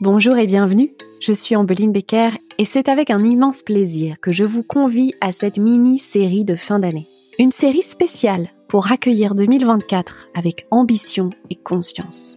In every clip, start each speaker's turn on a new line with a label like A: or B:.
A: Bonjour et bienvenue, je suis Ambeline Becker et c'est avec un immense plaisir que je vous convie à cette mini-série de fin d'année. Une série spéciale pour accueillir 2024 avec ambition et conscience.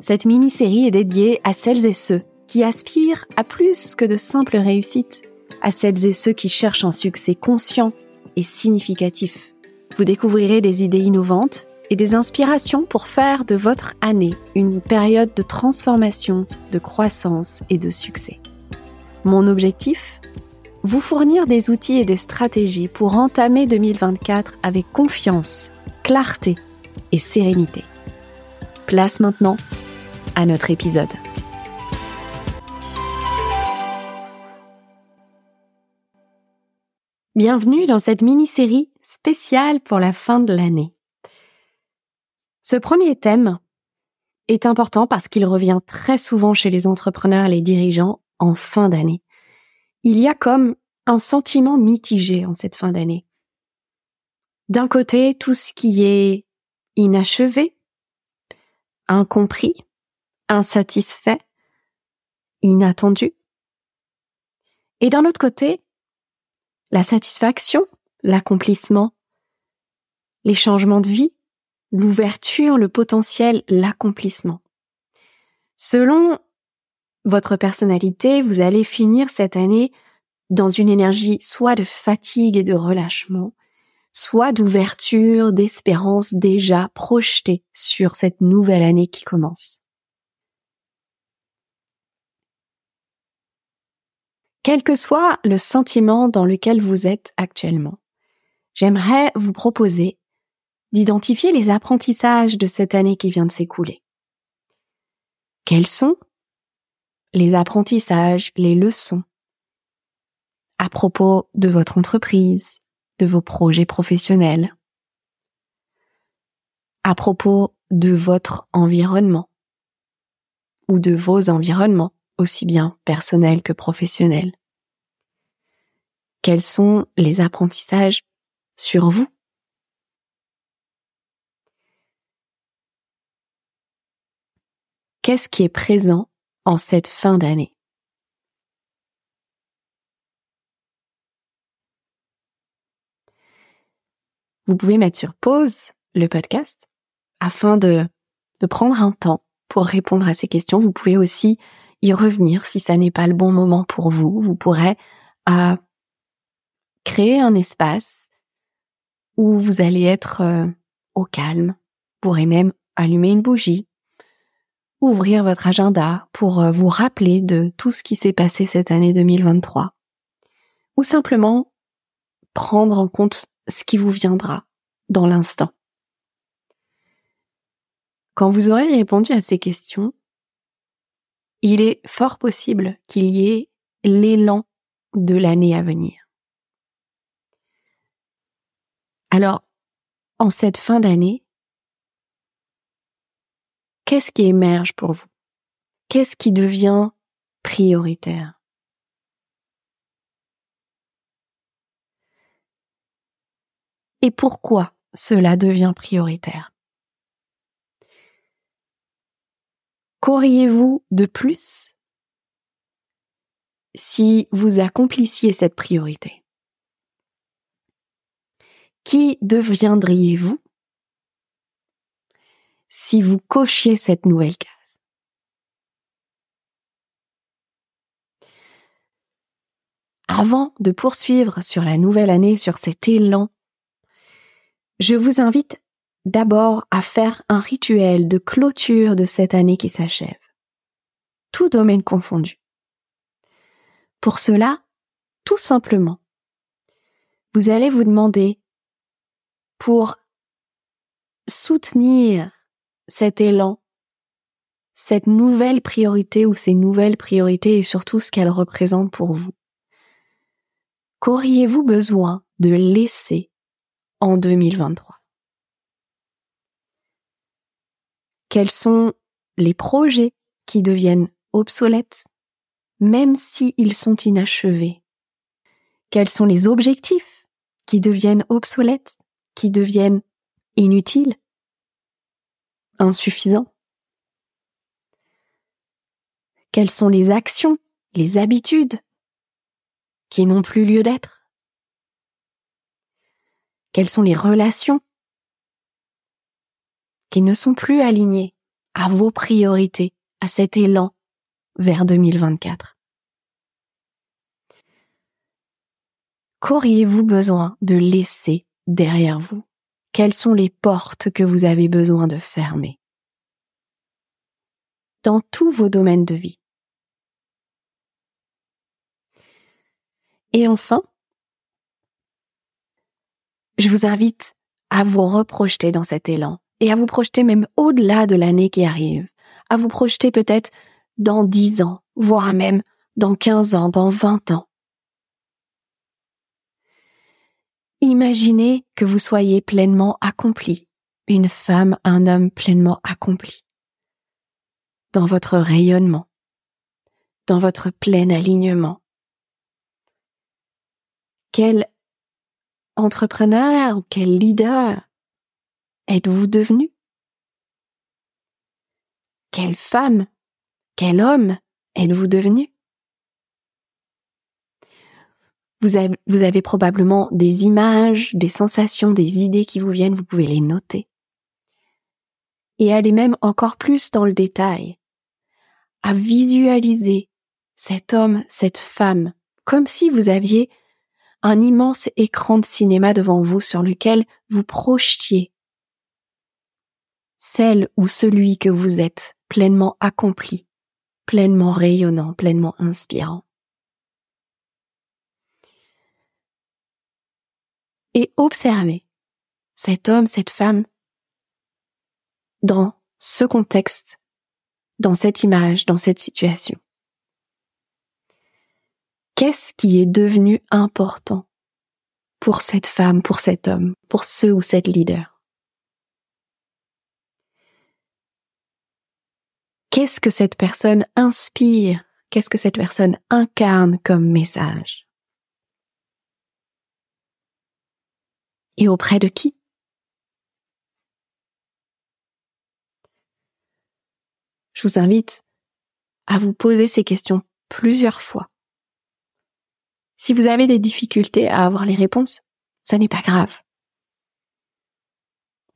A: Cette mini-série est dédiée à celles et ceux qui aspirent à plus que de simples réussites, à celles et ceux qui cherchent un succès conscient et significatif. Vous découvrirez des idées innovantes et des inspirations pour faire de votre année une période de transformation, de croissance et de succès. Mon objectif? Vous fournir des outils et des stratégies pour entamer 2024 avec confiance, clarté et sérénité. Place maintenant à notre épisode. Bienvenue dans cette mini-série spéciale pour la fin de l'année. Ce premier thème est important parce qu'il revient très souvent chez les entrepreneurs et les dirigeants en fin d'année. Il y a comme un sentiment mitigé en cette fin d'année. D'un côté, tout ce qui est inachevé, incompris, insatisfait, inattendu. Et d'un autre côté, la satisfaction, l'accomplissement, les changements de vie, l'ouverture, le potentiel, l'accomplissement. Selon votre personnalité, vous allez finir cette année dans une énergie soit de fatigue et de relâchement, soit d'ouverture, d'espérance déjà projetée sur cette nouvelle année qui commence. Quel que soit le sentiment dans lequel vous êtes actuellement, j'aimerais vous proposer d'identifier les apprentissages de cette année qui vient de s'écouler. Quels sont les apprentissages, les leçons à propos de votre entreprise, de vos projets professionnels, à propos de votre environnement ou de vos environnements, aussi bien personnels que professionnels? Quels sont les apprentissages sur vous? Qu'est-ce qui est présent en cette fin d'année? Vous pouvez mettre sur pause le podcast afin de, prendre un temps pour répondre à ces questions. Vous pouvez aussi y revenir si ça n'est pas le bon moment pour vous. Vous pourrez euh, créer un espace où vous allez être euh, au calme. Vous pourrez même allumer une bougie ouvrir votre agenda pour euh, vous rappeler de tout ce qui s'est passé cette année 2023. Ou simplement prendre en compte ce qui vous viendra dans l'instant. Quand vous aurez répondu à ces questions, il est fort possible qu'il y ait l'élan de l'année à venir. Alors, en cette fin d'année, qu'est-ce qui émerge pour vous? Qu'est-ce qui devient prioritaire? Et pourquoi cela devient prioritaire? Qu'auriez-vous de plus si vous accomplissiez cette priorité? Qui deviendriez-vous? Si vous cochiez cette nouvelle case. Avant de poursuivre sur la nouvelle année, sur cet élan, je vous invite d'abord à faire un rituel de clôture de cette année qui s'achève, tout domaine confondu. Pour cela, tout simplement, vous allez vous demander pour soutenir cet élan, cette nouvelle priorité ou ces nouvelles priorités et surtout ce qu'elles représentent pour vous. Qu'auriez-vous besoin de laisser en 2023 Quels sont les projets qui deviennent obsolètes, même s'ils sont inachevés? Quels sont les objectifs qui deviennent obsolètes, qui deviennent inutiles? Insuffisant. Quelles sont les actions, les habitudes qui n'ont plus lieu d'être? Quelles sont les relations qui ne sont plus alignées à vos priorités, à cet élan vers 2024 Qu'auriez-vous besoin de laisser derrière vous? Quelles sont les portes que vous avez besoin de fermer Dans tous vos domaines de vie. Et enfin, je vous invite à vous reprojeter dans cet élan et à vous projeter même au-delà de l'année qui arrive, à vous projeter peut-être dans dix ans, voire même dans quinze ans, dans vingt ans. Imaginez que vous soyez pleinement accompli, une femme, un homme pleinement accompli, dans votre rayonnement, dans votre plein alignement. Quel entrepreneur ou quel leader êtes-vous devenu? Quelle femme, quel homme êtes-vous devenu? Vous avez, probablement des images, des sensations, des idées qui vous viennent, vous pouvez les noter. Et aller même encore plus dans le détail, à visualiser cet homme, cette femme, comme si vous aviez un immense écran de cinéma devant vous sur lequel vous projetiez celle ou celui que vous êtes pleinement accompli, pleinement rayonnant, pleinement inspirant. Et observer cet homme, cette femme dans ce contexte, dans cette image, dans cette situation. Qu'est-ce qui est devenu important pour cette femme, pour cet homme, pour ce ou cette leader? Qu'est-ce que cette personne inspire? Qu'est-ce que cette personne incarne comme message? Et auprès de qui? Je vous invite à vous poser ces questions plusieurs fois. Si vous avez des difficultés à avoir les réponses, ça n'est pas grave.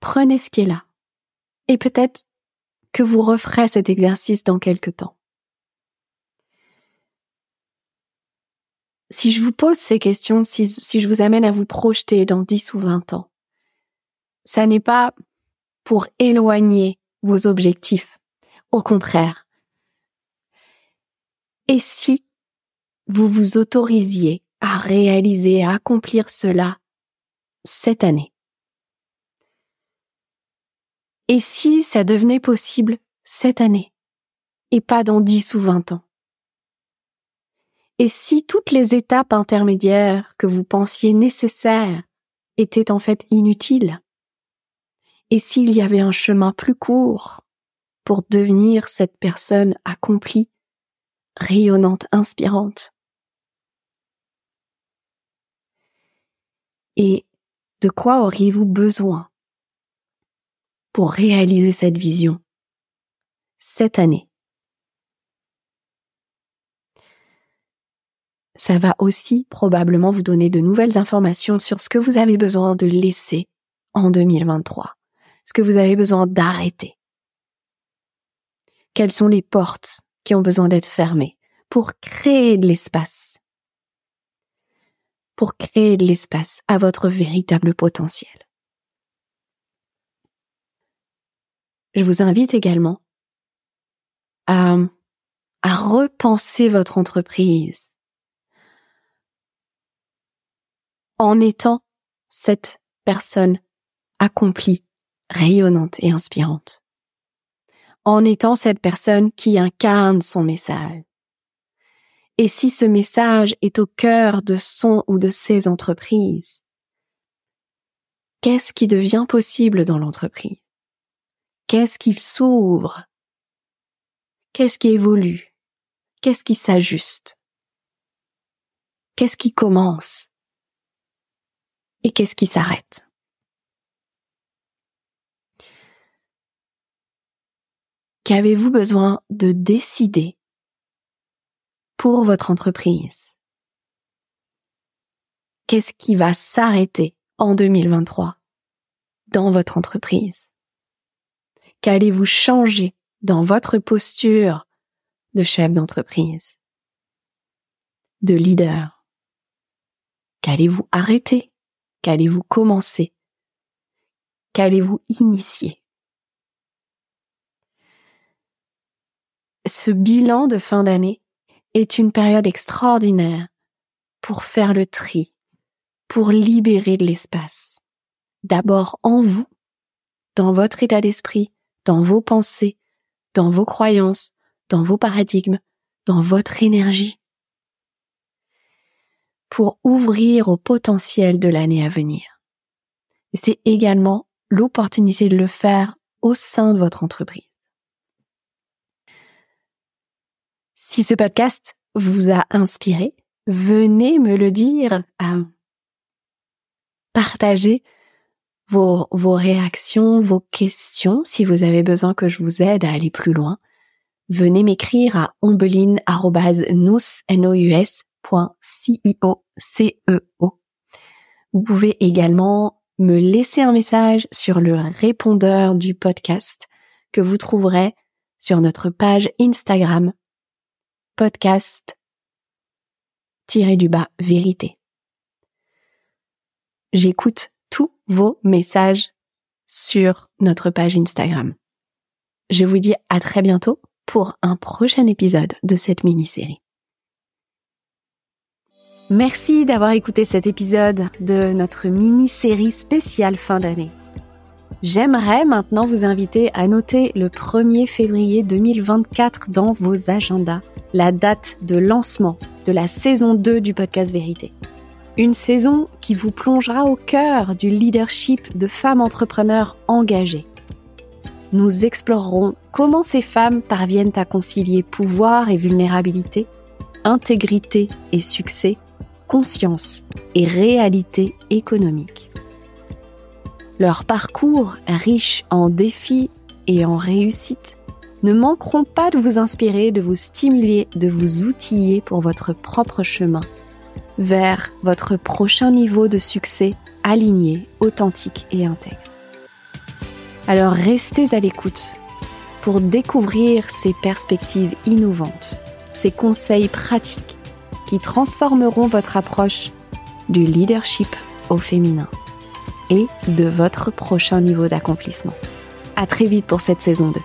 A: Prenez ce qui est là. Et peut-être que vous referez cet exercice dans quelque temps. Si je vous pose ces questions, si, je vous amène à vous projeter dans 10 ou 20 ans, ça n'est pas pour éloigner vos objectifs. Au contraire. Et si vous vous autorisiez à réaliser, à accomplir cela cette année? Et si ça devenait possible cette année et pas dans 10 ou 20 ans? Et si toutes les étapes intermédiaires que vous pensiez nécessaires étaient en fait inutiles? Et s'il y avait un chemin plus court pour devenir cette personne accomplie, rayonnante, inspirante? Et de quoi auriez-vous besoin pour réaliser cette vision cette année? Ça va aussi probablement vous donner de nouvelles informations sur ce que vous avez besoin de laisser en 2023, ce que vous avez besoin d'arrêter. Quelles sont les portes qui ont besoin d'être fermées pour créer de l'espace, pour créer de l'espace à votre véritable potentiel. Je vous invite également à, repenser votre entreprise en étant cette personne accomplie, rayonnante et inspirante. En étant cette personne qui incarne son message. Et si ce message est au cœur de son ou de ses entreprises, qu'est-ce qui devient possible dans l'entreprise? Qu'est-ce qui s'ouvre? Qu'est-ce qui évolue? Qu'est-ce qui s'ajuste? Qu'est-ce qui commence? Et qu'est-ce qui s'arrête? Qu'avez-vous besoin de décider pour votre entreprise? Qu'est-ce qui va s'arrêter en 2023 dans votre entreprise? Qu'allez-vous changer dans votre posture de chef d'entreprise, de leader? Qu'allez-vous arrêter? Qu'allez-vous commencer? Qu'allez-vous initier? Ce bilan de fin d'année est une période extraordinaire pour faire le tri, pour libérer de l'espace. D'abord en vous, dans votre état d'esprit, dans vos pensées, dans vos croyances, dans vos paradigmes, dans votre énergie, pour ouvrir au potentiel de l'année à venir. C'est également l'opportunité de le faire au sein de votre entreprise. Si ce podcast vous a inspiré, venez me le dire. Partagez vos, vos réactions, vos questions. Si vous avez besoin que je vous aide à aller plus loin, venez m'écrire à ombeline.nous.cio. Vous pouvez également me laisser un message sur le répondeur du podcast que vous trouverez sur notre page Instagram podcast tiré du bas vérité. J'écoute tous vos messages sur notre page Instagram. Je vous dis à très bientôt pour un prochain épisode de cette mini-série. Merci d'avoir écouté cet épisode de notre mini-série spéciale fin d'année. J'aimerais maintenant vous inviter à noter le 1er février 2024 dans vos agendas, la date de lancement de la saison 2 du podcast Vérité. Une saison qui vous plongera au cœur du leadership de femmes entrepreneurs engagées. Nous explorerons comment ces femmes parviennent à concilier pouvoir et vulnérabilité, intégrité et succès, conscience et réalité économique. Leur parcours, riche en défis et en réussites, ne manqueront pas de vous inspirer, de vous stimuler, de vous outiller pour votre propre chemin vers votre prochain niveau de succès aligné, authentique et intègre. Alors restez à l'écoute pour découvrir ces perspectives innovantes, ces conseils pratiques transformeront votre approche du leadership au féminin et de votre prochain niveau d'accomplissement. À très vite pour cette saison 2.